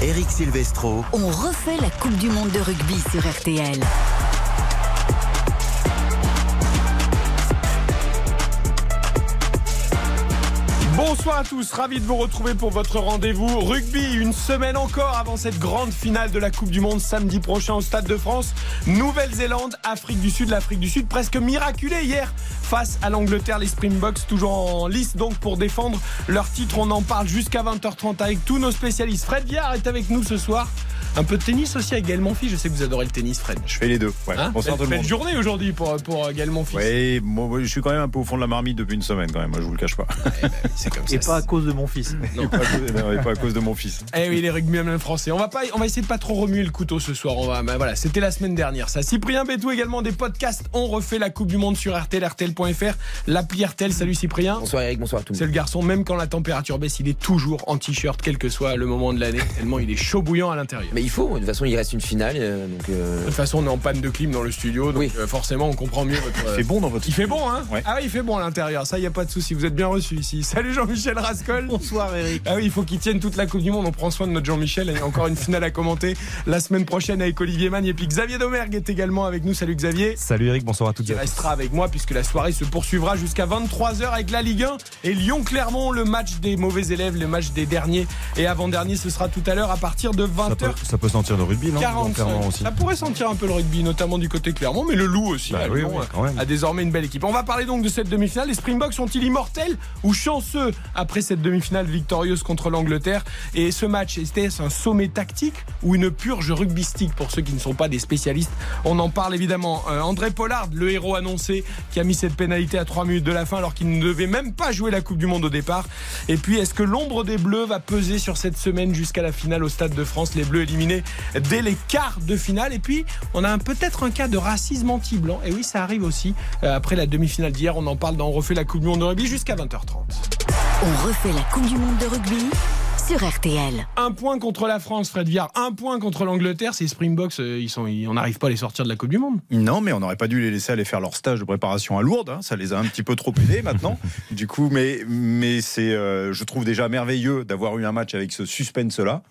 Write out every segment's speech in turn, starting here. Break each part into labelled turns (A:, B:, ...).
A: Eric Silvestro.
B: On refait la Coupe du Monde de rugby sur RTL.
C: Bonsoir à tous, ravi de vous retrouver pour votre rendez-vous rugby. Une semaine encore avant cette grande finale de la Coupe du Monde samedi prochain au Stade de France. Nouvelle-Zélande, Afrique du Sud, l'Afrique du Sud presque miraculée hier face à l'Angleterre. Les Springboks toujours en lice donc pour défendre leur titre. On en parle jusqu'à 20h30 avec tous nos spécialistes. Fred Viard est avec nous ce soir. Un peu de tennis aussi avec Gaël Monfils. Je sais que vous adorez le tennis, Fred.
D: Je fais les deux. Ouais.
C: Hein
D: Bonsoir tout le monde.
C: journée aujourd'hui pour, pour Gaël Monfils.
D: Oui, moi, je suis quand même un peu au fond de la marmite depuis une semaine quand même, moi, je vous le cache pas.
C: C'est comme ça.
E: Et pas à cause de mon fils.
D: Et pas, à cause, non, et pas à cause de mon fils.
C: Eh oui, les rugbymen français. On va pas, on va essayer de pas trop remuer le couteau ce soir. On va, bah voilà, c'était la semaine dernière. Ça. Cyprien Bétou également des podcasts. On refait la Coupe du Monde sur RTL, RTL.fr, l'appli RTL. Salut Cyprien.
F: Bonsoir Eric, bonsoir à tout le
C: C'est le garçon, même quand la température baisse, il est toujours en t-shirt, quel que soit le moment de l'année. Tellement il est chaud bouillant à l'intérieur.
F: Mais il faut, de toute façon il reste une finale, euh, donc euh,
C: De toute façon, on est en panne de clim dans le studio, donc
F: Oui.
C: euh, forcément, on comprend mieux votre.
D: Il fait bon dans votre
C: Il fait bon, hein
D: Ouais.
C: Ah oui, il fait bon à l'intérieur. Ça, il y a pas de souci. Vous êtes bien reçu ici. Salut Jean-Michel Rascol.
E: Bonsoir Eric.
C: Ah oui, il faut qu'il tienne toute la Coupe du Monde. On prend soin de notre Jean-Michel. Il y a encore une finale à commenter la semaine prochaine avec Olivier Magne. Et puis Xavier Domergue est également avec nous. Salut Xavier.
G: Salut Eric, bonsoir à toutes et tous.
C: restera avec moi puisque la soirée se poursuivra jusqu'à 23h avec la Ligue 1 et Lyon-Clermont, le match des mauvais élèves, le match des derniers et avant-derniers. Ce sera tout à l'heure à partir de
G: Ça peut,
C: 20h.
G: Ça peut sentir le rugby, non
C: 45.
G: Clairement aussi.
C: Ça pourrait sentir un peu le rugby, notamment du côté Clermont, mais le loup aussi.
G: Bah
C: à
G: oui,
C: Lyon,
G: oui, quand même.
C: a désormais une belle équipe. On va parler donc de cette demi-finale. Les Springboks sont-ils immortels ou chanceux après cette demi-finale victorieuse contre l'Angleterre? Et ce match, était-ce un sommet tactique ou une purge rugbystique pour ceux qui ne sont pas des spécialistes? On en parle évidemment. Euh, André Pollard, le héros annoncé, qui a mis cette pénalité à 3 minutes de la fin alors qu'il ne devait même pas jouer la Coupe du Monde au départ. Et puis, est-ce que l'ombre des Bleus va peser sur cette semaine jusqu'à la finale au Stade de France? Les Bleus éliminés dès les quarts de finale. Et puis, on a peut-être un cas de racisme anti-blanc. Et oui, ça arrive aussi. Euh, après la demi-finale d'hier, on en parle dans On refait la Coupe du Monde de rugby jusqu'à 20h30.
B: On refait la Coupe du Monde de rugby sur RTL.
C: Un point contre la France, Fred Viard. Un point contre l'Angleterre. Ces Springboks, euh, ils sont, ils- on n'arrive pas à les sortir de la Coupe du Monde.
D: Non, mais on n'aurait pas dû les laisser aller faire leur stage de préparation à Lourdes. hein. Ça les a un petit peu trop aidés maintenant. du coup, mais, mais c'est, euh, je trouve déjà merveilleux d'avoir eu un match avec ce suspense-là.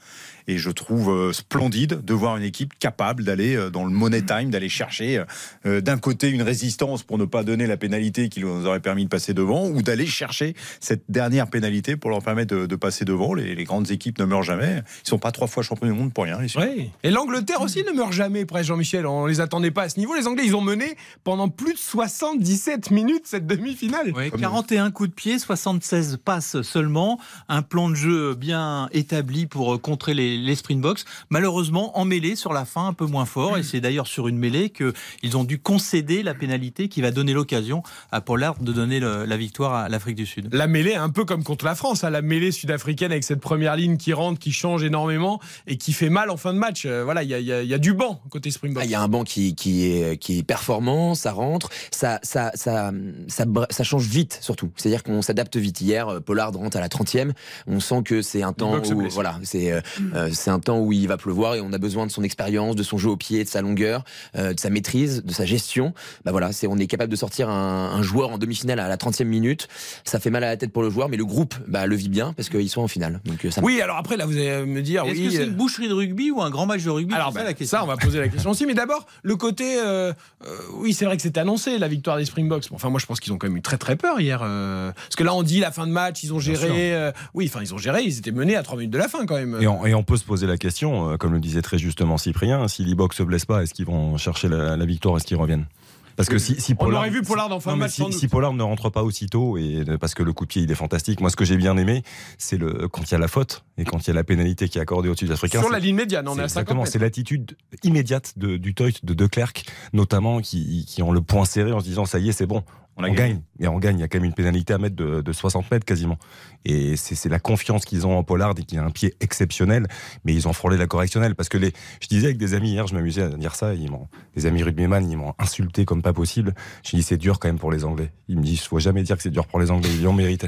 D: Et je trouve euh, splendide de voir une équipe capable d'aller dans le money time, d'aller chercher d'un côté une résistance pour ne pas donner la pénalité qui nous aurait permis de passer devant, ou d'aller chercher cette dernière pénalité pour leur permettre de, passer devant. Les grandes équipes ne meurent jamais. Ils sont pas trois fois champions du monde pour rien. les Suisses.
C: Oui. Et l'Angleterre aussi ne meurt jamais, presque Jean-Michel. On les attendait pas à ce niveau. Les Anglais, ils ont mené pendant plus de 77 minutes cette demi-finale.
E: Ouais,
D: Comme
E: 41 coups de pied, 76 passes seulement. Un plan de jeu bien établi pour euh, contrer les, les Springboks. Malheureusement, en mêlée sur la fin, un peu moins fort. Et c'est d'ailleurs sur une mêlée qu'ils ont dû concéder la pénalité qui va donner l'occasion à Pollard de donner le- la victoire à l'Afrique du Sud.
C: La mêlée, un peu comme contre la France, hein, la mêlée sud-africaine avec cette première ligne qui rentre, qui change énormément et qui fait mal en fin de match. Euh, voilà, il y y a- il y a du banc côté Springbok.
F: Ah, il y a un banc qui, qui, est, qui est performant, ça rentre, ça, ça, ça, ça, change vite surtout. C'est-à-dire qu'on s'adapte vite. Hier, euh, Pollard rentre à la 30e. On sent que c'est un temps où voilà, c'est euh, c'est un temps où il va pleuvoir et on a besoin de son expérience, de son jeu au pied, de sa longueur, euh, de sa maîtrise, de sa gestion. Bah voilà, c'est on est capable de sortir un, un joueur en demi-finale à la 30e minute. Ça fait mal à la tête pour le joueur, mais le groupe bah, le vit bien parce qu'ils sont en finale. Donc ça
C: Oui, alors après, là, vous allez me dire,
E: Est-ce
C: oui.
E: que c'est
C: euh,
E: une boucherie de rugby ou un grand match de rugby?
C: Alors,
E: C'est
C: bah,
E: ça la question.
C: ça, on va poser la question aussi. Mais d'abord, le côté. euh, euh, oui, c'est vrai que c'était annoncé, la victoire des Springboks. Bon, Enfin, moi, je pense qu'ils ont quand même eu très, très peur hier. euh, parce que là, on dit la fin de match, ils ont géré. euh, oui, enfin, ils ont géré, ils étaient menés à 3 minutes de la fin quand même.
G: Et on, et on peut se poser la question, euh, comme le disait très justement Cyprien, si l'Ibox se blesse pas, est-ce qu'ils vont chercher la, la victoire, est-ce qu'ils reviennent? Parce que si, si
C: On
G: Pollard,
C: aurait vu Pollard en fin
G: non,
C: de
G: mais
C: match,
G: si, si Pollard ne rentre pas aussitôt et parce que le coup de pied il est fantastique. Moi, ce que j'ai bien aimé, c'est le quand il y a la faute et quand il y a la pénalité qui est accordée aux Sud-Africains.
C: Sur la ligne médiane, on est à 50
G: exactement, c'est l'attitude immédiate de, du Teut, de De Klerk, notamment, qui, qui ont le point serré en se disant ça y est, c'est bon, on, gagne. Et on gagne. Il y a quand même une pénalité à mettre de, de 60 mètres quasiment. Et c'est la confiance qu'ils ont en Pollard et qui a un pied exceptionnel, mais ils ont frôlé la correctionnelle. Parce que les, je disais avec des amis hier, je m'amusais à dire ça, ils m'ont, des amis rugbyman, ils m'ont insulté comme pas possible. Je dis c'est dur quand même pour les Anglais. Ils me disent faut jamais dire que c'est dur pour les Anglais, ils ont mérité.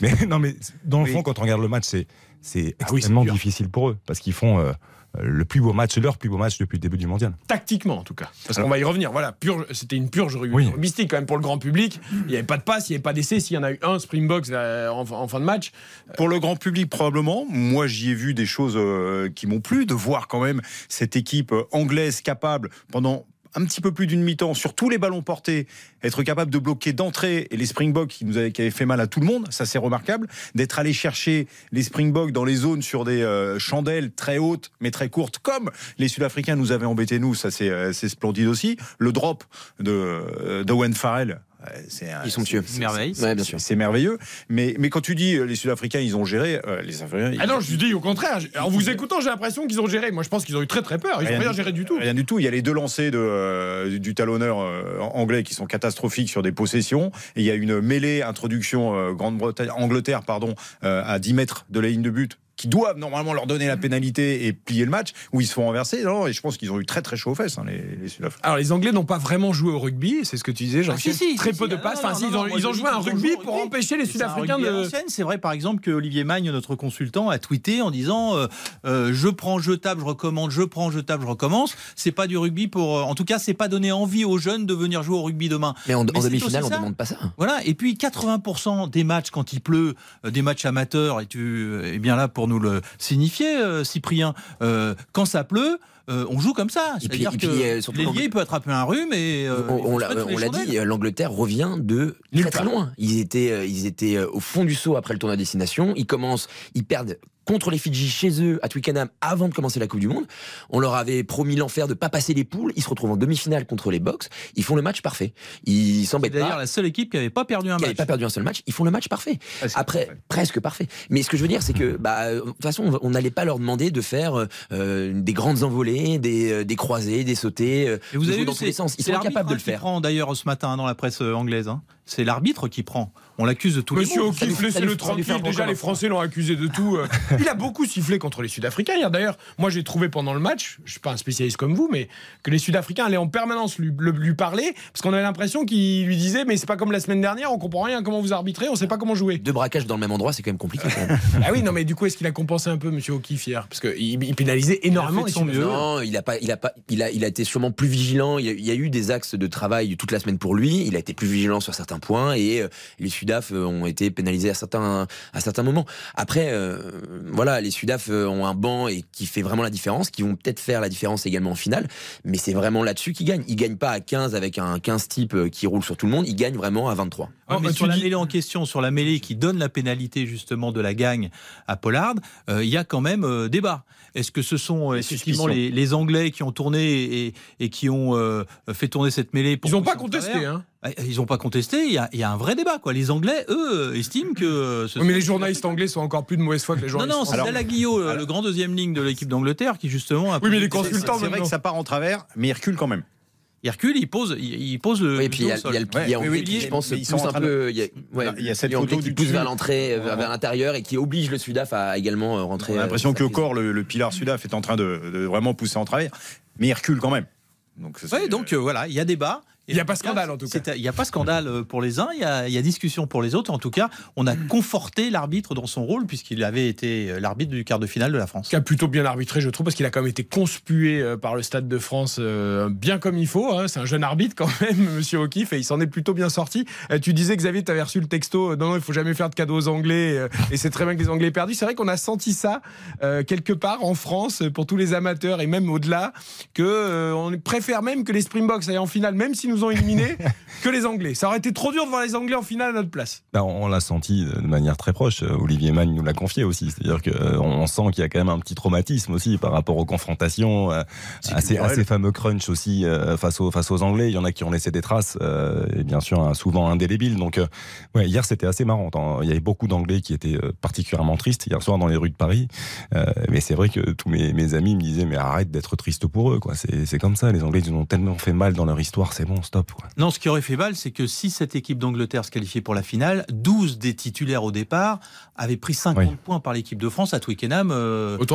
G: Mais non, mais dans le
D: Oui.
G: fond, quand on regarde le match, c'est c'est
C: Ah oui,
G: extrêmement difficile pour eux parce qu'ils font euh, le plus beau match, leur plus beau match depuis le début du mondial.
C: Tactiquement, en tout cas. Parce qu'on va y revenir. Voilà, purge- c'était une purge rugby-
G: Oui.
C: rugbystique quand même pour le grand public. Il n'y avait pas de passe, il n'y avait pas d'essai. S'il y en a eu un Springboks euh, en, en fin de match,
D: Pour le grand public, probablement. Moi, j'y ai vu des choses euh, qui m'ont plu, de voir quand même cette équipe euh, anglaise capable, pendant un petit peu plus d'une mi-temps, sur tous les ballons portés, être capable de bloquer d'entrée et les Springboks qui nous avaient, fait mal à tout le monde, ça c'est remarquable. D'être allé chercher les Springboks dans les zones sur des euh, chandelles très hautes mais très courtes, comme les Sud-Africains nous avaient embêtés nous, ça c'est euh, splendide aussi. Le drop de euh, Farrell. Euh, un-
F: Ils sont
D: c'est-
E: Merveille.
F: Ouais,
D: merveilleux. Mais, mais quand tu dis euh, les Sud-Africains, ils ont géré, euh, les Africains.
C: Ah non, je dis au contraire. En vous écoutant, j'ai l'impression qu'ils ont géré. Moi, je pense qu'ils ont eu très très peur. Ils n'ont rien géré du tout.
D: Rien du tout. Il y a les deux lancers de, euh, du talonneur euh, anglais qui sont catastrophiques sur des possessions. Et il y a une mêlée introduction euh, Grande-Bretagne, Angleterre, pardon, euh, à 10 mètres de la ligne de but qui doivent normalement leur donner la pénalité et plier le match, où ils se font renverser. Non, et je pense qu'ils ont eu très très chaud aux fesses, hein, les, les Sud-Africains.
C: Alors, les Anglais n'ont pas vraiment joué au rugby, c'est ce que tu disais, jean
E: Ah, si, si,
C: Très
E: si,
C: peu
E: si.
C: de passes. Enfin, ils ont, ils joué un rugby pour
E: rugby.
C: empêcher les Sud-Africains de.
E: l'ancienne. C'est vrai, par exemple, que Olivier Magne, notre consultant, a tweeté en disant euh, euh, Je prends, je tape, je recommande, je prends, je tape, je recommence. C'est pas du rugby pour. euh, en tout cas, c'est pas donner envie aux jeunes de venir jouer au rugby demain.
F: Mais en, en demi-finale, on
E: ça.
F: demande pas ça.
E: Voilà, et puis 80% des matchs quand il pleut, des matchs amateurs, et tu es bien là pour nous le signifier, euh, Cyprien, euh, quand ça pleut, euh, on joue comme ça. C'est-à-dire que l'ailier peut attraper un rhume et euh,
F: on l'a dit, l'Angleterre revient de très très loin. Ils étaient, ils étaient au fond du saut après le tournoi à destination. Ils commencent, ils perdent contre les Fidji chez eux à Twickenham avant de commencer la Coupe du Monde. On leur avait promis l'enfer de pas passer les poules. Ils se retrouvent en demi-finale contre les Box. Ils font le match parfait. Ils s'embêtent
E: d'ailleurs
F: pas.
E: la seule équipe qui n'avait pas perdu un
F: qui
E: match.
F: pas perdu un seul match, ils font le match parfait.
D: Presque
F: Après,
D: parfait.
F: presque parfait. Mais ce que je veux dire, c'est que, bah, euh, de toute façon, on n'allait pas leur demander de faire euh, des grandes envolées, des, euh, des croisés, des sautés, euh,
E: Et vous avez vu,
F: dans tous les sens. Ils sont incapables de
E: hein,
F: le faire.
E: d'ailleurs ce matin dans la presse euh, anglaise. hein. C'est l'arbitre qui prend. On l'accuse de tout les
C: Monsieur. O'Keefe, laissez-le tranquille. Déjà, les Français l'ont accusé de tout. euh. Il a beaucoup sifflé contre les Sud-Africains hier. D'ailleurs, moi, j'ai trouvé pendant le match, je suis pas un spécialiste comme vous, mais que les Sud-Africains allaient en permanence lui, le- lui parler parce qu'on avait l'impression qu'il lui disait Mais c'est pas comme la semaine dernière, on comprend rien comment vous arbitrez, on sait pas comment jouer.
F: Deux braquages dans le même endroit, c'est quand même compliqué. quand même.
C: ah oui, non, mais du coup, est-ce qu'il a compensé un peu, monsieur O'Keefe, hier? Parce qu'il il pénalisait énormément
E: fait de
C: les
E: son
C: Sud-Africains.
F: non, il a pas, il a pas, il a, il a été sûrement plus vigilant. Il y a, il y a eu des axes de travail toute la semaine pour lui. Il a été plus vigilant sur certains points et euh, les Sudaf euh, ont été pénalisés à certains, à certains moments. Après, euh, voilà, les Sudaf ont un banc et qui fait vraiment la différence, qui vont peut-être faire la différence également en finale. Mais c'est vraiment là-dessus qu'ils gagnent. Ils gagnent pas à 15 avec un 15 type qui roule sur tout le monde. Ils gagnent vraiment à 23.
E: Ouais,
C: Oh,
E: mais sur la
C: dis-
E: mêlée en question, sur la mêlée qui donne la pénalité justement de la gagne à Pollard, euh, il y a quand même euh, débat. Est-ce que ce sont euh, effectivement les, les Anglais qui ont tourné et, et qui ont euh, fait tourner cette mêlée pour
C: Ils n'ont pas contesté, hein.
E: Ah, Ils n'ont pas contesté. Il y, a, il y a un vrai débat. Quoi. Les Anglais, eux, estiment que. euh, ce
C: Oui, mais les journalistes anglais sont encore plus de mauvaise foi que les
E: Non,
C: journalistes
E: non, c'est
C: français.
E: Dalaglio, euh, le grand deuxième ligne de l'équipe d'Angleterre, qui justement. a
C: Oui, mais les consultants,
D: C'est vrai que ça part en travers, mais il recule quand même.
E: Il recule, il pose, il, pose le.
F: Oui, et puis il y a, il y le pilier
D: Ouais, oui, oui,
F: je pense,
D: ils
F: pousse un peu. Il y a, ouais,
D: Il y a cette photo
F: qui pousse vers l'entrée, vers vers l'intérieur et qui oblige le Sudaf à également euh, rentrer.
D: On a
F: euh,
D: l'impression que corps, le, le pilar Sudaf est en train de, de vraiment pousser en travers, mais il recule quand même. Donc, c'est-
E: donc euh, voilà, il y a débat.
C: Il y a pas scandale, en tout cas.
E: Il n'y a pas scandale euh, pour les uns, il y, a, il y a discussion pour les autres. En tout cas, on a conforté l'arbitre dans son rôle, puisqu'il avait été euh, l'arbitre du quart de finale de la France.
C: qui a plutôt bien arbitré, je trouve, parce qu'il a quand même été conspué euh, par le Stade de France euh, bien comme il faut. hein. C'est un jeune arbitre quand même, Monsieur O'Keefe, et il s'en est plutôt bien sorti. Euh, tu disais, Xavier, tu avais reçu le texto, non, non, il faut jamais faire de cadeaux aux Anglais, euh, et c'est très bien que les Anglais aient perdu. C'est vrai qu'on a senti ça quelque part en France, pour tous les amateurs, et même au-delà, que euh, on préfère même que les Springboks aillent en finale, même s'ils nous ont éliminés, que les Anglais. Ça aurait été trop dur de voir les Anglais en finale à notre place.
G: Bah, on l'a senti de manière très proche. Euh, Olivier Magne nous l'a confié aussi. C'est-à-dire qu'on sent qu'il y a quand même un petit traumatisme aussi par rapport aux confrontations, euh, à, ces, à
D: culturel.
G: ces fameux crunch aussi euh, face, aux, face aux Anglais. Il y en a qui ont laissé des traces, euh, et bien sûr hein, souvent indélébiles. Donc euh, ouais, hier c'était assez marrant. Tant- Il y avait beaucoup d'Anglais qui étaient euh, particulièrement tristes hier soir dans les rues de Paris. Euh, mais c'est vrai que tous mes, mes amis me disaient mais arrête d'être triste pour eux. quoi. C'est c'est comme ça. Les Anglais ils nous ont tellement fait mal dans leur histoire. C'est bon, stop. Quoi.
E: Non, ce qui aurait fait mal, c'est que si cette équipe d'Angleterre se qualifiait pour la finale, 12 des titulaires au départ avaient pris 50
G: Oui.
E: points par l'équipe de France à Twickenham euh,
C: Au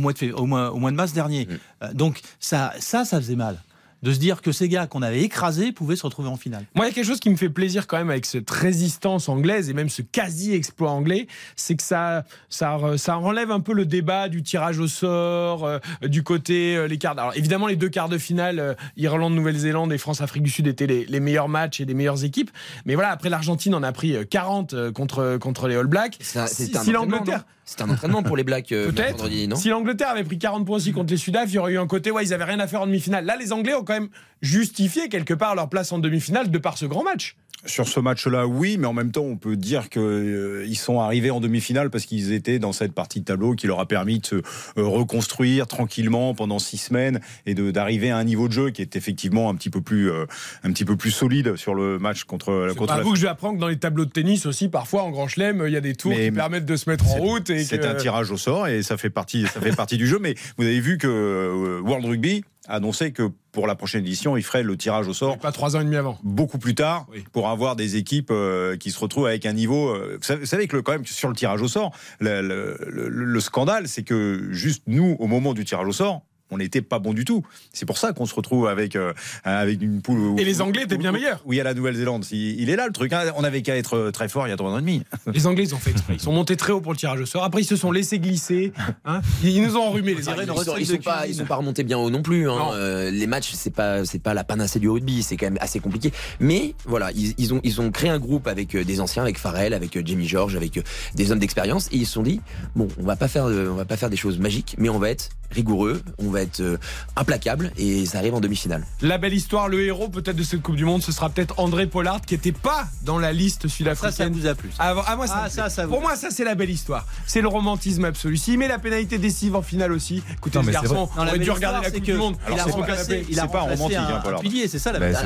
E: mois de au, mois, au mois de mars dernier.
F: Mm.
E: Euh, Donc ça, ça, ça faisait mal. De se dire que ces gars qu'on avait écrasés pouvaient se retrouver en finale.
C: Moi, il y a quelque chose qui me fait plaisir quand même avec cette résistance anglaise et même ce quasi-exploit anglais, c'est que ça, ça, ça enlève un peu le débat du tirage au sort, euh, du côté euh, les quarts. Alors évidemment, les deux quarts de finale, euh, Irlande, Nouvelle-Zélande et France-Afrique du Sud étaient les, les, meilleurs matchs et les meilleures équipes. Mais voilà, après l'Argentine en a pris 40 contre, contre les All Blacks.
F: C'est si, si l'Angleterre. C'est un entraînement pour les Blacks.
C: Peut-être. Si l'Angleterre avait pris 40 points aussi contre les Sudaf, il y aurait eu un côté, ouais, ils avaient rien à faire en demi-finale. Là, les Anglais ont quand même justifié quelque part leur place en demi-finale de par ce grand match.
D: Sur ce match-là, oui, mais en même temps, on peut dire qu'ils euh, sont arrivés en demi-finale parce qu'ils étaient dans cette partie de tableau qui leur a permis de se euh, reconstruire tranquillement pendant six semaines et d'arriver à un niveau de jeu qui est effectivement un petit peu plus, euh, un petit peu plus solide sur le match contre, contre
C: pas vous que je vais apprendre que dans les tableaux de tennis aussi, parfois en Grand Chelem, il y a des tours qui permettent de se mettre en route.
D: C'est un tirage au sort et ça fait partie, ça fait partie du jeu. Mais vous avez vu que World Rugby annoncé que pour la prochaine édition, il ferait le tirage au sort.
C: Pas trois ans et demi avant.
D: Beaucoup plus tard, pour avoir des équipes euh, qui se retrouvent avec un niveau. Euh, vous savez que le, quand même sur le tirage au sort, le, le scandale, c'est que juste nous, au moment du tirage au sort, on n'était pas bon du tout. C'est pour ça qu'on se retrouve avec, euh, avec une poule.
C: Et les Anglais étaient bien meilleurs.
D: Oui, à la Nouvelle-Zélande. Il est là le truc. Hein. On avait qu'à être très fort il y a trois ans et demi.
C: Les Anglais, ils ont fait exprès. Ils sont montés très haut pour le tirage au sort. Après, ils se sont laissés glisser. Hein. Ils nous ont enrhumé. Les
F: Anglais. Ils, sont, pas, ils sont pas remontés bien haut non plus. Hein. Euh, les matchs, c'est pas, c'est pas la panacée du rugby. C'est quand même assez compliqué. Mais voilà, ils, ont, ils ont créé un groupe avec euh, des anciens, avec Farrell, avec Jamie George, avec des hommes d'expérience, et ils se sont dit bon, on va pas faire, on va pas faire des choses magiques, mais on va être rigoureux, on va être implacable et ça arrive en demi-finale.
C: La belle histoire, le héros peut-être de cette Coupe du Monde, ce sera peut-être André Pollard qui n'était pas dans la liste sud-africaine.
E: Ça, ça vous a plu.
C: Ah, ah, moi, ça, ah, ça, Pour moi, ça c'est la belle histoire. C'est le romantisme absolu. S'il met la pénalité décisive en finale aussi, écoutez, ce garçon on aurait dû regarder la Coupe du Monde.
E: il a remplacé, il a pas romantique, un, un pilier, c'est ça la belle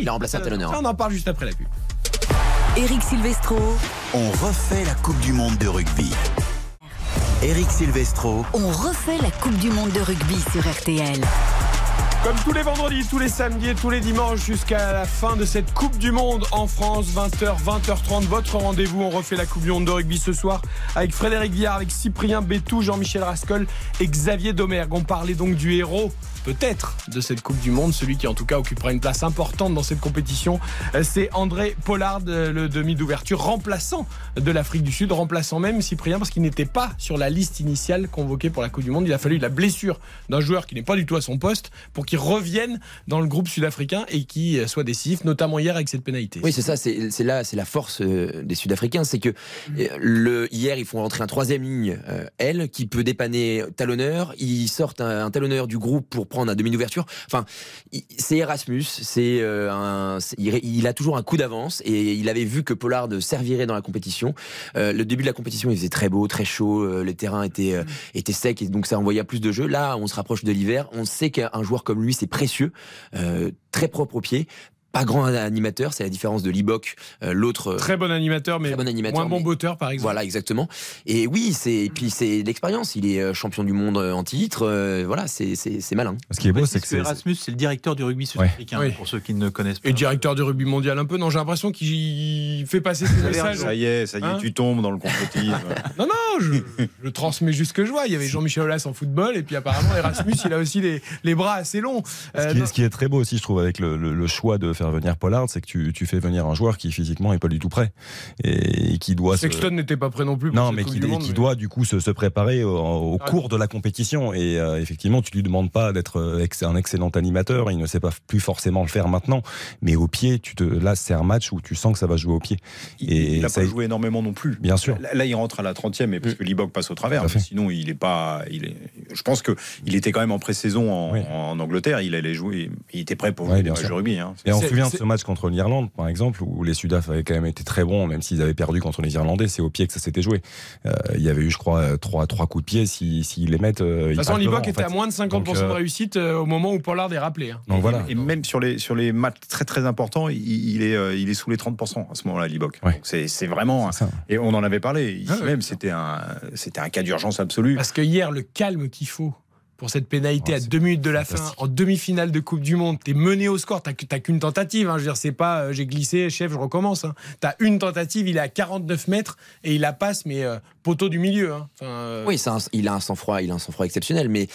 F: Il a remplacé un talonneur.
C: On en parle juste après la pub.
B: Eric Silvestro.
A: On refait la Coupe du Monde de rugby. Eric Silvestro.
B: On refait la Coupe du Monde de rugby sur RTL.
C: Comme tous les vendredis, tous les samedis et tous les dimanches jusqu'à la fin de cette Coupe du Monde en France, 20h, 20h30, votre rendez-vous. On refait la Coupe du Monde de rugby ce soir avec Frédéric Viard, avec Cyprien Bétou, Jean-Michel Rascol et Xavier Domergue. On parlait donc du héros peut-être de cette Coupe du Monde. Celui qui en tout cas occupera une place importante dans cette compétition, c'est André Pollard, le demi d'ouverture, remplaçant de l'Afrique du Sud, remplaçant même Cyprien parce qu'il n'était pas sur la liste initiale convoquée pour la Coupe du Monde. Il a fallu la blessure d'un joueur qui n'est pas du tout à son poste pour qu'il revienne dans le groupe sud-africain et qui soit décisif, notamment hier avec cette pénalité.
F: Oui, c'est ça, c'est là, c'est la force euh, des Sud-Africains, c'est que euh, hier, ils font rentrer un troisième ligne, euh, elle, qui peut dépanner talonneur. Ils sortent un, un talonneur du groupe pour prendre un demi d'ouverture. Enfin, c'est Erasmus, c'est euh, un, il, a toujours un coup d'avance et il avait vu que Pollard servirait dans la compétition. Euh, le début de la compétition, il faisait très beau, très chaud, euh, le terrain était était sec et donc ça envoyait plus de jeux. Là, on se rapproche de l'hiver, on sait qu'un joueur comme lui, c'est précieux, très propre au pied, pas grand animateur, c'est la différence de Libok, euh, l'autre
C: très bon animateur, mais bon animateur, moins bon botteur par exemple.
F: Voilà, exactement. Et oui, c'est et puis c'est l'expérience. Il est euh, champion du monde en titre. Euh, voilà, c'est c'est malin.
E: Ce qui est beau, c'est que Erasmus, c'est le directeur du rugby sud-africain pour ceux qui ne connaissent pas.
C: Et directeur du rugby mondial un peu. Non, j'ai l'impression qu'il fait passer ses messages.
D: Ça y est, ça y est, hein tu tombes dans le complotisme.
C: non, non, je, je, transmets juste ce que je vois. Il y avait Jean-Michel Aulas en football et puis apparemment Erasmus, il a aussi les, les bras assez longs.
G: Ce qui, est, ce, qui est, très beau aussi, je trouve, avec le, le, le choix de faire venir Pollard, c'est que tu, tu, fais venir un joueur qui physiquement est pas du tout prêt et, qui doit.
C: Sexton n'était pas prêt non plus.
G: non, mais qui, qui doit du coup se, se préparer au, cours de la compétition. Et euh, effectivement, tu lui demandes pas d'être euh, un excellent animateur. Il ne sait pas plus forcément le faire maintenant. Mais au pied, tu te, là, c'est un match où tu sens que ça va jouer au pied.
D: Et il n'a pas joué énormément non plus.
G: Bien sûr.
D: Là, il rentre à la 30e, et parce que Libok passe au travers. Sinon, il est pas. Il est, je pense que il était quand même en pré-saison en, Angleterre. Il allait jouer. Il était prêt pour jouer au rugby. Hein.
G: Et on se souvient de ce match contre l'Irlande, par exemple, où les Sudaf avaient quand même été très bons, même s'ils avaient perdu contre les Irlandais, c'est au pied que ça s'était joué. Euh, il y avait eu, je crois, trois, trois coups de pied. S'ils si, les mettent. Euh,
C: de toute façon, Libok était à moins de 50% de euh, réussite au moment où Pollard est rappelé. Hein.
D: Donc, voilà. Et même sur les, sur les matchs très très importants, il, est, il est sous les 30% à ce moment-là, Libok. C'est vraiment. Et on en avait parlé. Ici ah même, c'était un, un cas d'urgence absolu.
C: Parce que hier, le calme qu'il faut pour cette pénalité à deux minutes de la fin, en demi-finale de Coupe du Monde. T'es mené au score, t'as qu'une tentative. Hein. Je veux dire, c'est pas euh, j'ai glissé, chef, je recommence. Hein. T'as une tentative, il est à 49 mètres et il la passe, mais euh, poteau du milieu. Hein.
F: Euh, oui, il a un sang-froid, il a un sang-froid exceptionnel, mais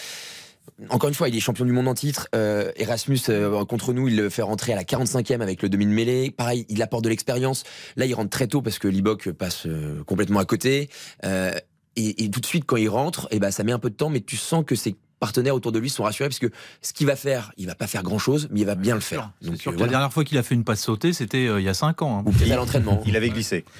F: encore une fois, il est champion du monde en titre. Euh, Erasmus, euh, contre nous, il le fait rentrer à la 45e avec le demi de mêlée. Pareil, il apporte de l'expérience. Là, il rentre très tôt parce que Libok passe euh, complètement à côté. Euh, et, et tout de suite, quand il rentre, eh ben, ça met un peu de temps, mais tu sens que ses partenaires autour de lui sont rassurés parce que ce qu'il va faire, il va pas faire grand chose, mais il va bien le faire. Donc,
E: sûr
F: euh,
E: La dernière fois qu'il a fait une passe sautée, c'était euh, il y a 5 ans. hein.
F: Ou à l'entraînement.
D: Il avait glissé.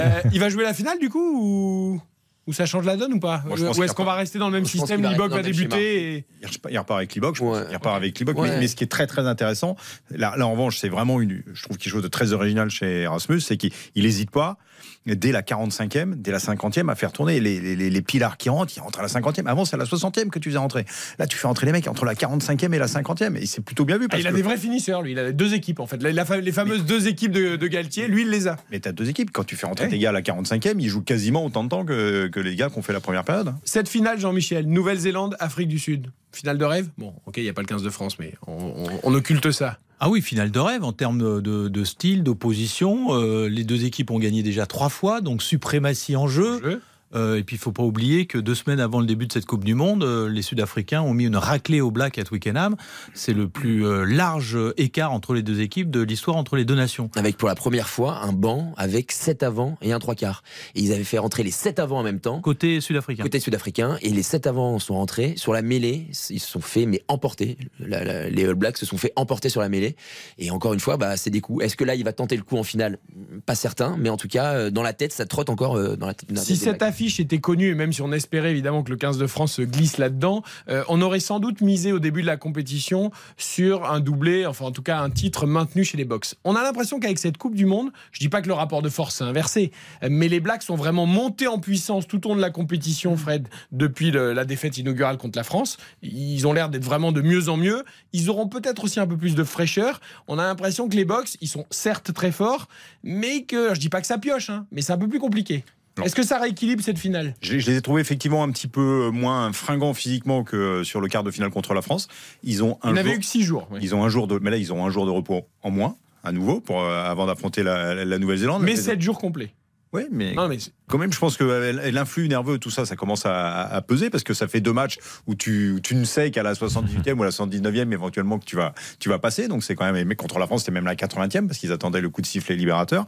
C: Euh, il va jouer la finale du coup ou, ou ça change la donne ou pas
D: Moi, je pense
C: Ou est-ce qu'on va rester dans le même système Libok va débuter et...
D: Il repart- avec Libok, je pense.
F: Ouais.
D: Il repart avec Libok.
F: Ouais.
D: Mais, mais ce qui est très très intéressant, là, là en revanche, c'est vraiment une, je trouve quelque chose de très original chez Erasmus, c'est qu'il n'hésite pas dès la 45e, dès la 50e à faire tourner les, les, les- pilars qui rentrent, ils rentrent à la 50e. Avant, c'est à la 60e que tu faisais rentrer. Là, tu fais rentrer les mecs entre la 45e et la 50e. Et c'est plutôt bien vu.
C: Ah, il a
D: que...
C: des vrais finisseurs, lui. Il a deux équipes, en fait. La- la fa- les fameuses deux équipes de, de Galtier, lui, il les a.
D: Mais t'as deux équipes. Quand tu fais rentrer
C: Ouais.
D: tes gars à la 45e, ils jouent quasiment autant de temps que, que les gars qui ont fait la première période.
C: Cette finale, Jean-Michel, Nouvelle-Zélande, Afrique du Sud. Finale de rêve? Bon, ok, il n'y a pas le 15 de France, mais on, on- on occulte ça.
E: Ah oui, finale de rêve en termes de, style, d'opposition. Euh, les deux équipes ont gagné déjà trois fois, donc suprématie en. Jeu. Euh, et puis il faut pas oublier que deux semaines avant le début de cette Coupe du Monde, euh, les Sud-Africains ont mis une raclée au Black à Twickenham. C'est le plus euh, large écart entre les deux équipes de l'histoire entre les deux nations.
F: Avec pour la première fois un banc avec 7 avant et un 3 quarts. Et ils avaient fait rentrer les 7 avant en même temps.
E: Côté sud-africain.
F: Côté sud-africain, et les 7 avant sont rentrés. Sur la mêlée, ils se sont fait mais emporter. La- la- les All Blacks se sont fait emporter sur la mêlée. Et encore une fois, bah, c'est des coups. Est-ce que là, il va tenter le coup en finale? Pas certain, mais en tout cas, dans la tête, ça trotte encore euh, dans la tête. dans la
C: Si
F: tête
C: cette
F: Blacks.
C: Était connue, et même si on espérait évidemment que le 15 de France se glisse là-dedans, euh, on aurait sans doute misé au début de la compétition sur un doublé, enfin en tout cas un titre maintenu chez les Box. On a l'impression qu'avec cette Coupe du Monde, je dis pas que le rapport de force s'est inversé, mais les Blacks sont vraiment montés en puissance tout au long de la compétition, Fred, depuis la défaite inaugurale contre la France. Ils ont l'air d'être vraiment de mieux en mieux. Ils auront peut-être aussi un peu plus de fraîcheur. On a l'impression que les Box, ils sont certes très forts, mais que, je dis pas que ça pioche, hein, mais c'est un peu plus compliqué. Est-ce que ça rééquilibre cette finale?
D: Je, je les ai trouvés effectivement un petit peu moins fringants physiquement que sur le quart de finale contre la France. Ils ont un
C: n'avait eu que 6 jours. oui.
D: Ils ont un jour de, mais là ils ont un jour de repos en moins à nouveau pour euh, avant d'affronter la, la- la Nouvelle-Zélande.
C: Mais 7 jours complets.
D: Oui, mais
C: Non, mais c'est-
D: quand même, je pense que euh, l'influx nerveux, tout ça, ça commence à, à peser parce que ça fait deux matchs où tu, où tu ne sais qu'à la 78e ou à la 79e éventuellement que tu vas, tu vas passer. Donc c'est quand même. Mais contre la France, c'était même la 80e parce qu'ils attendaient le coup de sifflet libérateur.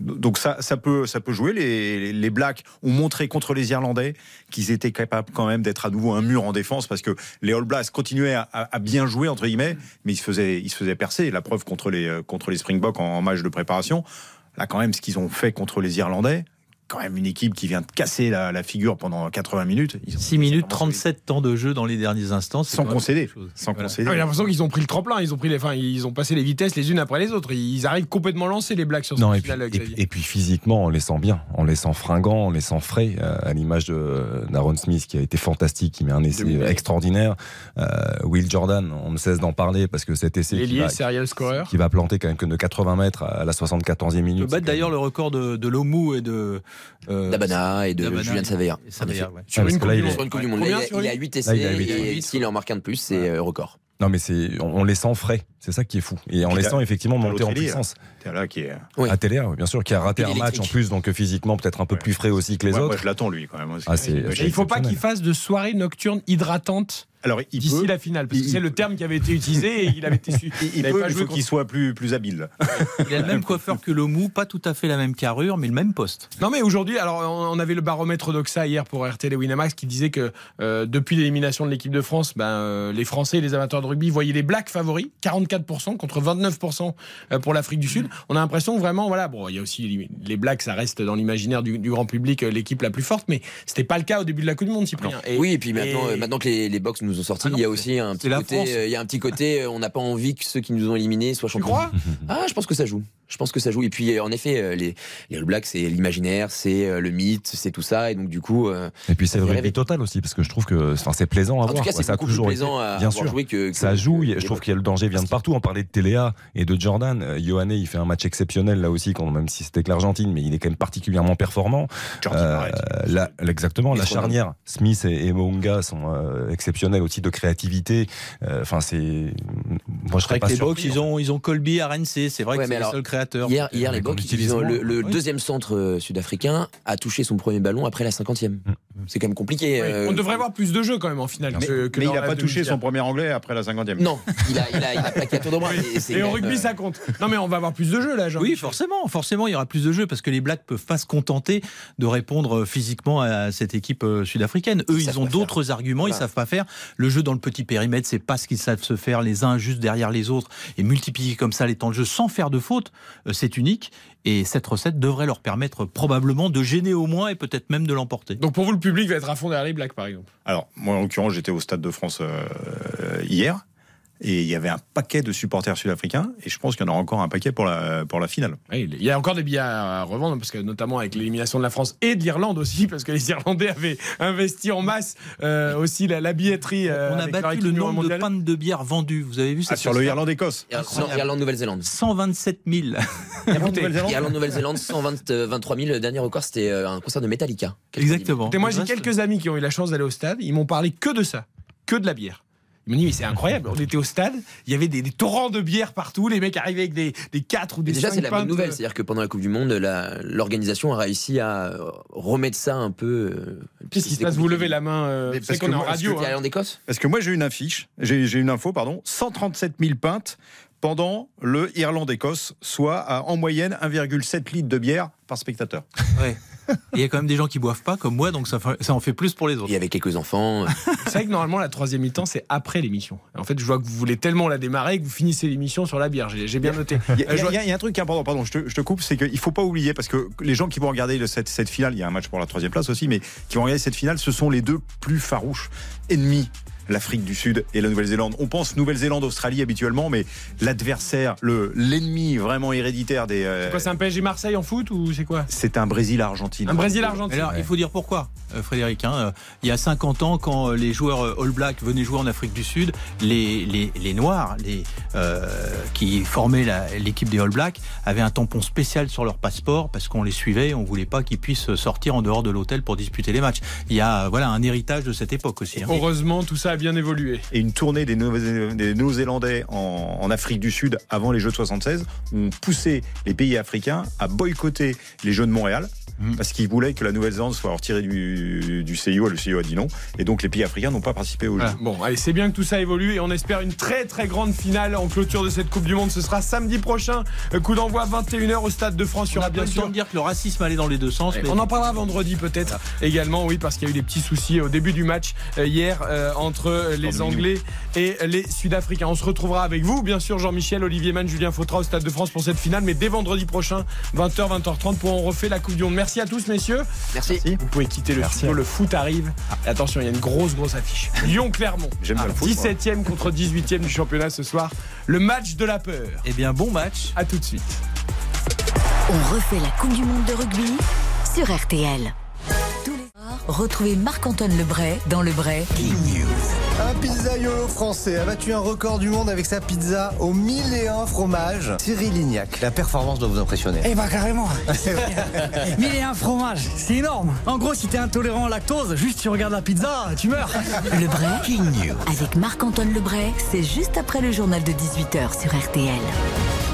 D: Donc ça, ça peut, ça peut jouer. Les, les Blacks ont montré contre les Irlandais qu'ils étaient capables quand même d'être à nouveau un mur en défense parce que les All Blacks continuaient à, à- à bien jouer entre guillemets, mais ils se faisaient, ils se faisaient percer. La preuve contre les, euh, contre les Springboks en, en match de préparation. Là, quand même, ce qu'ils ont fait contre les Irlandais, quand même une équipe qui vient de casser la, la figure pendant 80 minutes. Ils ont-
E: 6 minutes
D: c'est vraiment
E: 37 temps de jeu dans les derniers instants.
D: Sans concéder. Sans
E: Voilà.
D: concéder.
C: Ah, J'ai l'impression qu'ils ont pris le tremplin, ils ont pris les, enfin, ils ont passé les vitesses les unes après les autres. Ils arrivent complètement lancés les Blacks sur
G: Non,
C: cette
G: et puis, et, puis,
C: Xavier.
G: et puis physiquement, on les sent bien, on les sent fringants, on les sent frais, euh, à l'image de d'Aaron Smith qui a été fantastique, qui met un essai extraordinaire. Euh, Will Jordan, on ne cesse d'en parler parce que cet essai qui va,
C: serial scorer.
G: qui va planter quand même que de 80 mètres à la 74e
E: Il
G: minute.
E: peut battre d'ailleurs
G: même-
E: le record de, de Lomu et de. Euh,
F: D'Abana et de
E: D'Abana
F: Julien Savea.
E: et Savea, ouais.
C: Sur
G: Ah,
C: une
G: là, est-
F: Sur une Coupe du Monde.
C: Combien
F: Là, il il a
C: huit
F: 8
G: Là,
F: essais
G: il a huit.
F: et s'il en marque un de plus, c'est euh, record.
G: Non, mais c'est, on, on les sent frais. C'est ça qui est fou. Et les
D: t'as-
G: sent effectivement monter en puissance.
D: C'est là qui est.
F: Oui.
G: À Téléa, bien sûr, qui a raté un match en plus, donc euh, physiquement peut-être un peu
D: Ouais.
G: plus frais aussi que les
D: Ouais, moi,
G: autres.
D: je l'attends lui quand même. aussi.
G: Ah.
C: Et il faut pas qu'ils fassent de soirée nocturne hydratante
D: Alors il
C: d'ici
D: peut.
C: la finale, parce que
D: il-
C: c'est le terme qui avait été utilisé et il avait été su.
D: Il, peut,
C: pas
D: faut qu'il soit plus, plus habile.
E: Il a le même coiffeur que Lomu, pas tout à fait la même carrure, mais le même poste.
C: Non mais aujourd'hui, alors on avait le baromètre d'Oxa hier pour RTL et Winamax qui disait que euh, depuis l'élimination de l'équipe de France, ben, euh, les Français et les amateurs de rugby voyaient les Blacks favoris, 44% contre 29% euh, pour l'Afrique du Sud. On a l'impression que vraiment, voilà, bon, il y a aussi les- Blacks, ça reste dans l'imaginaire du, du grand public l'équipe la plus forte, mais c'était pas le cas au début de la Coupe du Monde, Cyprien. Et-
F: oui, et puis maintenant,
C: et-
F: maintenant que les, les box nous ont sortis,
C: Ah
F: il y a aussi un petit côté, euh, il y a un petit côté, euh, on n'a pas envie que ceux qui nous ont éliminés soient
C: tu
F: champions.
C: crois?
F: Ah, je pense que ça joue. Je pense que ça joue. Et puis, euh, en effet, euh, les, les All Blacks, c'est l'imaginaire, c'est euh, le mythe, c'est tout ça. Et donc, du coup,
G: Et puis c'est le rugby total aussi, parce que je trouve que enfin, c'est plaisant à
F: en
G: voir.
F: tout cas,
G: quoi.
F: c'est
G: toujours été-
F: plaisant à
G: bien sûr.
F: que, que-
G: Ça joue,
F: que
G: je trouve
F: Blacks.
G: qu'il y a le danger vient de partout. On parlait de Téléa et de Jordan. Euh, Yohanné, il fait un match exceptionnel là aussi, quand, même si c'était que l'Argentine, mais il est quand même particulièrement performant.
D: Jordi
G: Euh, la- exactement, la charnière, Smith et, et Mounga sont euh, exceptionnels aussi de créativité. Euh, Enfin, c'est. Moi, je serais
E: Avec
G: pas
E: les Box, ils ont, ils ont Colby à RNC, c'est vrai
F: Ouais,
E: que c'est
F: Hier, hier les ils le, le
E: Oui.
F: deuxième centre euh, sud-africain a touché son premier ballon après la 50e. c'est quand même compliqué.
C: Oui,
F: euh,
C: On devrait voir plus de jeux quand même en finale.
D: Mais,
C: que- que
D: mais il n'a pas touché son premier anglais après la 50e.
F: Non, il a, il a, il a plaqué à tour de bras. Et,
C: Et au rugby,
F: euh,
C: ça compte. Non, mais on va avoir plus de jeux là, Jean.
E: Oui, forcément, forcément, il y aura plus de jeux parce que les Blacks peuvent pas se contenter de répondre euh, physiquement à cette équipe sud-africaine. Eux,
F: Ils
E: ils, ont d'autres arguments, ils
F: Voilà.
E: savent pas faire. Le jeu dans le petit périmètre, c'est pas ce qu'ils savent se faire les uns juste derrière les autres et multiplier comme ça les temps de jeu sans faire de faute, euh, c'est unique. Et cette recette devrait leur permettre probablement de gêner au moins et peut-être même de l'emporter.
C: Donc pour vous, le public va être à fond derrière les Blacks, par exemple.
D: Alors, moi, en l'occurrence, j'étais au Stade de France euh, hier. Et il y avait un paquet de supporters sud-africains. Et je pense qu'il y en aura encore un paquet pour la, pour la finale.
C: Oui, il y a encore des billets à revendre, parce que notamment avec l'élimination de la France et de l'Irlande aussi, parce que les Irlandais avaient investi en masse euh, aussi la, la billetterie. euh,
E: On a battu le nombre de pintes de bière vendues. Vous avez vu
D: Ah,
E: cette
D: sur le Irlande-Écosse.
F: Irlande-Nouvelle-Zélande.
E: 127 000.
F: Irlande-Nouvelle-Zélande, 123 000. Le dernier record, c'était euh, un concert de Metallica.
E: Exactement.
C: Écoutez, moi, j'ai quelques amis qui ont eu la chance d'aller au stade. Ils m'ont parlé que de ça, que de la bière. Ils m'ont dit, mais c'est incroyable. On était au stade, il y avait des, des torrents de bière partout. Les mecs arrivaient avec des, des 4 ou des
F: Mais déjà,
C: 5
F: c'est la bonne nouvelle. C'est-à-dire que pendant la Coupe du Monde, l'organisation a réussi à euh, remettre ça un peu. euh,
C: Qu'est-ce qui se passe? Vous levez la main. Euh,
D: parce
C: qu'on
D: que
C: est en radio. Hein.
D: Parce que moi, j'ai une affiche, j'ai j'ai une info, pardon. 137 000 pintes pendant le Irlande-Écosse, soit à, en moyenne 1,7 litres de bière par spectateur.
E: Ouais. Il y a quand même des gens qui boivent pas comme moi, donc ça, fait- ça en fait plus pour les autres.
F: Il y avait quelques enfants.
C: C'est vrai que normalement, la troisième mi-temps, c'est après l'émission. En fait, je vois que vous voulez tellement la démarrer que vous finissez l'émission sur la bière. J'ai bien noté.
D: Il y, a-
C: Euh, je vois-
D: il y a- il y a un truc important, pardon, je te, je te coupe, c'est qu'il ne faut pas oublier, parce que les gens qui vont regarder le- cette, cette finale, il y a un match pour la troisième place aussi, mais qui vont regarder cette finale, ce sont les deux plus farouches ennemis. L'Afrique du Sud et la Nouvelle-Zélande. On pense Nouvelle-Zélande, Australie habituellement, mais l'adversaire, le l'ennemi vraiment héréditaire des. euh,
C: C'est quoi, c'est un PSG Marseille en foot ou c'est quoi?
D: C'est un Brésil-Argentine.
C: Un Brésil-Argentine.
E: Alors, il faut dire pourquoi, euh, Frédéric. hein, euh, il y a 50 ans, quand les joueurs All Blacks venaient jouer en Afrique du Sud, les, les, les Noirs les, euh, qui formaient la- l'équipe des All Blacks avaient un tampon spécial sur leur passeport parce qu'on les suivait et on voulait pas qu'ils puissent sortir en dehors de l'hôtel pour disputer les matchs. Il y a voilà un héritage de cette époque aussi. hein.
C: Heureusement, tout ça bien évolué.
D: et une tournée des Néo-Zélandais en, en Afrique du Sud avant les Jeux de 76 ont poussé les pays africains à boycotter les Jeux de Montréal
E: Mhm.
D: parce qu'ils voulaient que la Nouvelle-Zélande soit retirée du, du CIO. Le CIO a dit non. Et donc les pays africains n'ont pas participé aux Jeux.
C: Voilà. Bon, allez, c'est bien que tout ça évolue et on espère une très très grande finale en clôture de cette Coupe du Monde. Ce sera samedi prochain. Euh, Coup d'envoi 21h au Stade de France. Il y
E: On
C: aura
E: a
C: bien sûr
E: de dire que le racisme allait dans les deux sens. mais-
C: On en parlera vendredi peut-être également, oui, parce qu'il y a eu des petits soucis au début du match euh, hier euh, entre euh, les Anglais et les Sud-Africains. On se retrouvera avec vous, bien sûr, Jean-Michel, Olivier Mann, Julien Fautra au Stade de France pour cette finale, mais dès vendredi prochain, 20h, 20h30, pour on refait la Coupe du Monde. Merci à tous, messieurs.
F: Merci.
C: Vous pouvez quitter le studio, le foot arrive. Et attention, il y a une grosse, grosse affiche. Lyon-Clermont.
D: J'aime bien le foot,
C: 17e contre 18e du championnat ce soir. Le match de la peur.
E: Eh bien, bon match.
C: À tout de suite.
B: On refait la Coupe du Monde de rugby sur RTL. Tous les soirs, retrouvez Marc-Antoine Lebray dans Le Bray.
H: Un pizzaïolo français a battu un record du monde avec sa pizza aux 1001 fromages. Cyril Lignac, la performance doit vous impressionner.
I: Eh bah carrément Mille et un fromage, c'est énorme En gros, si t'es intolérant au lactose, juste tu regardes la pizza, tu meurs
B: Le Bray avec Marc-Antoine Lebray, c'est juste après le journal de 18h sur RTL.